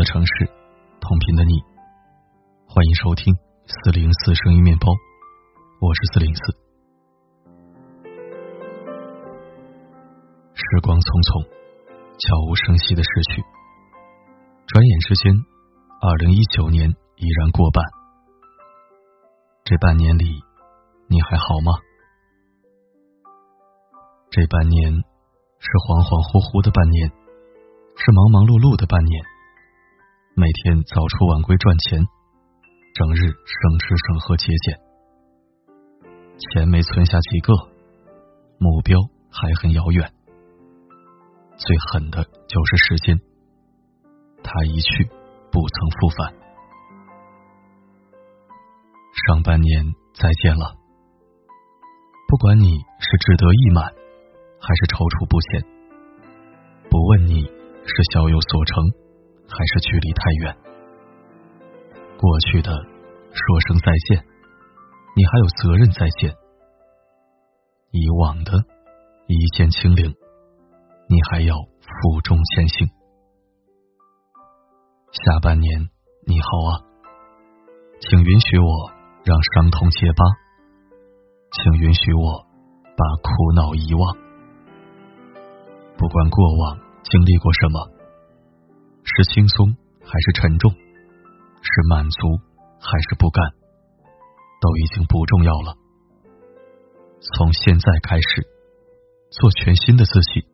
的城市，同频的你，欢迎收听四零四声音面包，我是四零四。时光匆匆，悄无声息的逝去，转眼之间，二零一九年已然过半。这半年里，你还好吗？这半年是恍恍惚惚的半年。是忙忙碌碌的半年，每天早出晚归赚钱，整日省吃省喝节俭，钱没存下几个，目标还很遥远。最狠的就是时间，他一去不曾复返。上半年再见了，不管你是志得意满，还是踌躇不前，不问你。是小有所成，还是距离太远？过去的说声再见，你还有责任再见；以往的一键清零，你还要负重前行。下半年你好啊，请允许我让伤痛结疤，请允许我把苦恼遗忘，不管过往。经历过什么？是轻松还是沉重？是满足还是不甘？都已经不重要了。从现在开始，做全新的自己，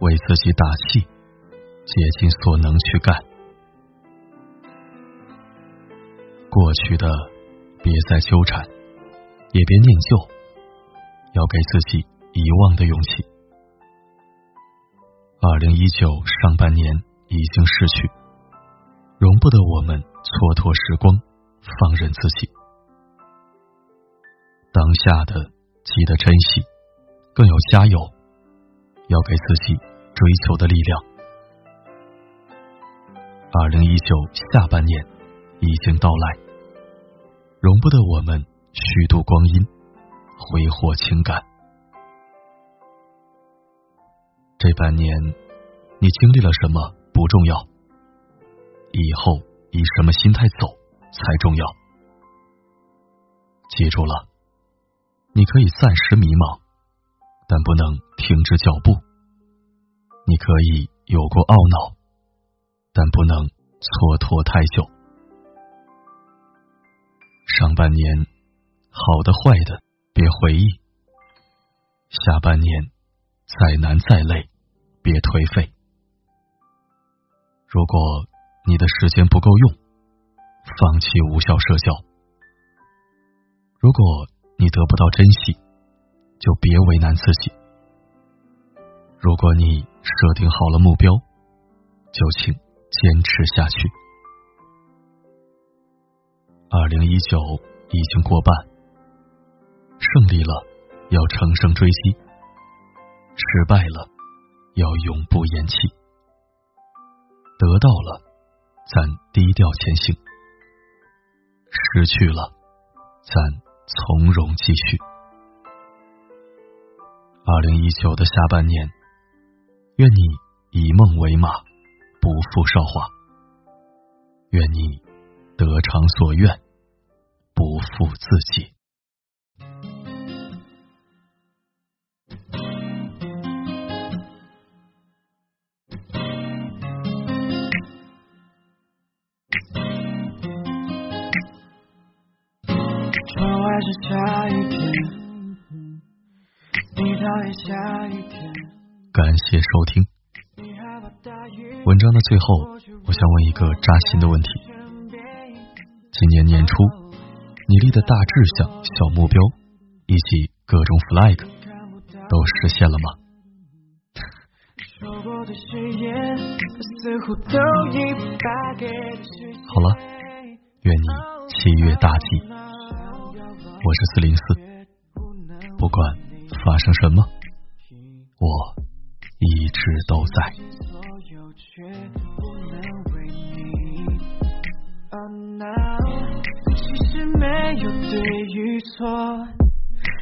为自己打气，竭尽所能去干。过去的别再纠缠，也别念旧，要给自己遗忘的勇气。二零一九上半年已经逝去，容不得我们蹉跎时光，放任自己。当下的记得珍惜，更要加油，要给自己追求的力量。二零一九下半年已经到来，容不得我们虚度光阴，挥霍情感。这半年，你经历了什么不重要，以后以什么心态走才重要。记住了，你可以暂时迷茫，但不能停止脚步；你可以有过懊恼，但不能蹉跎太久。上半年，好的坏的别回忆；下半年。再难再累，别颓废。如果你的时间不够用，放弃无效社交；如果你得不到珍惜，就别为难自己。如果你设定好了目标，就请坚持下去。二零一九已经过半，胜利了，要乘胜追击。失败了，要永不言弃；得到了，咱低调前行；失去了，咱从容继续。二零一九的下半年，愿你以梦为马，不负韶华；愿你得偿所愿，不负自己。感谢收听。文章的最后，我想问一个扎心的问题：今年年初，你立的大志向、小目标以及各种 flag 都实现了吗？好了，愿你七月大吉。我是四零四，不管发生什么，我一直都在。其实没有对与错，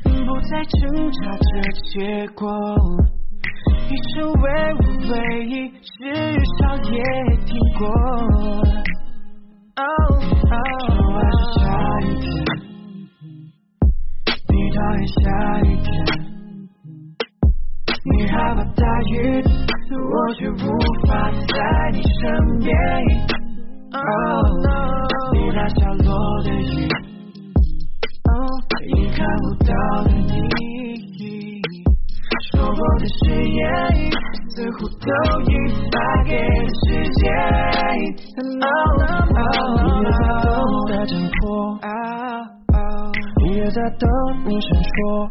不再挣扎着结果，一首为我唯一，至少也听过。窗外是下雨天，讨厌下雨天。你害怕大雨，我却无法在你身边。Oh 你那下落的雨？Oh，，已看不到的你。说过的誓言，似乎都已发给了时间。你也在等待挣脱，你也在等你闪烁。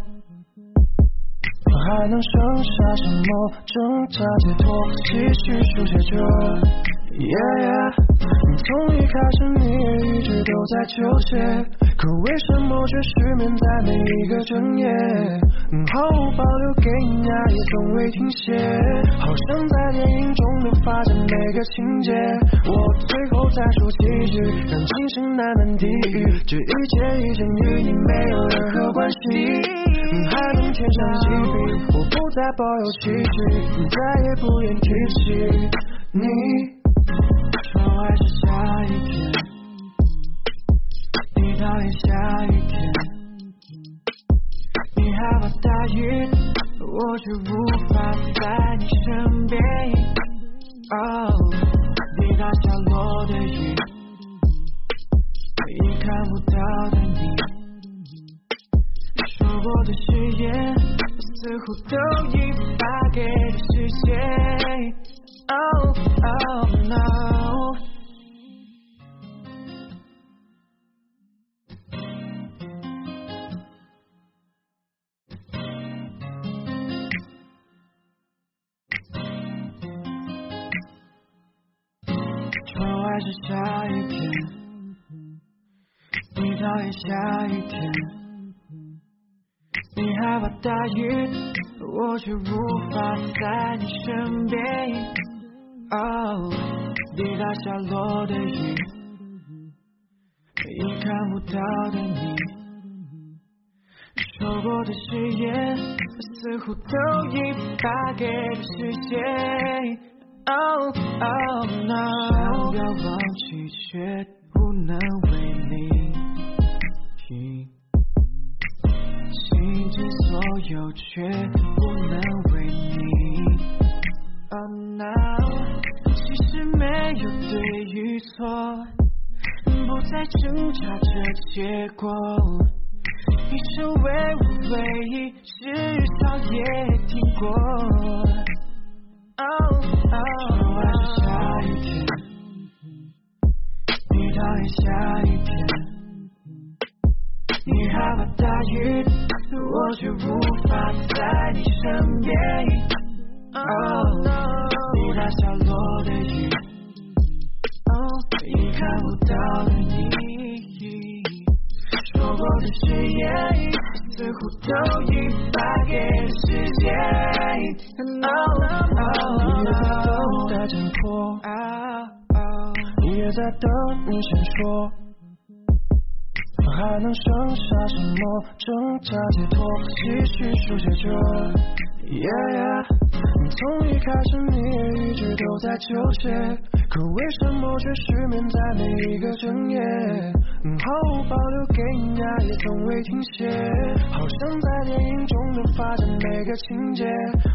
还能剩下什么挣扎解脱？继续书写着。Yeah，从一开始你也一直都在纠结，可为什么却失眠在每一个整夜？毫无保留给你爱也从未停歇，好像在电影中都发现每个情节。我最后再说几句，让今生难能抵御。这一切已经与你没有任何关系。你还能天上几笔？我不再抱有期许，再也不愿提起你。窗外是下雨天，讨厌下雨天。你害怕大雨，我却无法在你身边。滴答下落的雨，已看不到的你。说过的誓言，似乎都已发给了时间。Oh oh no。窗外是下雨天，你讨厌下雨天。你害怕大雨，我却无法在你身边。滴答下落的雨，已看不到的你。说过的誓言，似乎都已发给了时间。Oh oh no，想要忘记却不能为你。倾尽所有，却不能为你。Oh no，其实没有对与错，不再挣扎着结果。一生为我唯一，至少也听过。下雨天。你害怕大雨，我却无法在你身边。滴答下落的雨，已看不到的你。说过的誓言，似乎都已发给了时间。你也在等待挣脱，你也在等你先说。还能剩下什么挣扎解脱？继续书写着。从一开始你也一直都在纠结，可为什么却失眠在每一个整夜？毫无保留给你爱也从未停歇，好像在电影中的发展每个情节。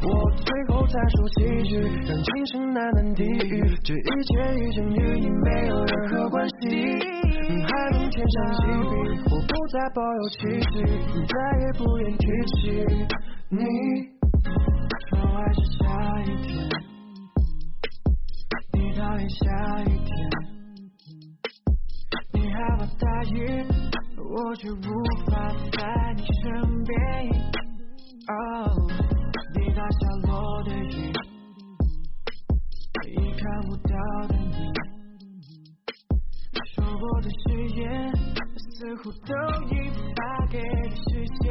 我最后再说几句，让今生难能抵御。这一切已经与你没有任何关系。还能天上几笔？我不再抱有期许，再也不愿提起你。我却无法在你身边。滴答下落的雨，已看不到的你。说过的誓言，似乎都已发给了时间。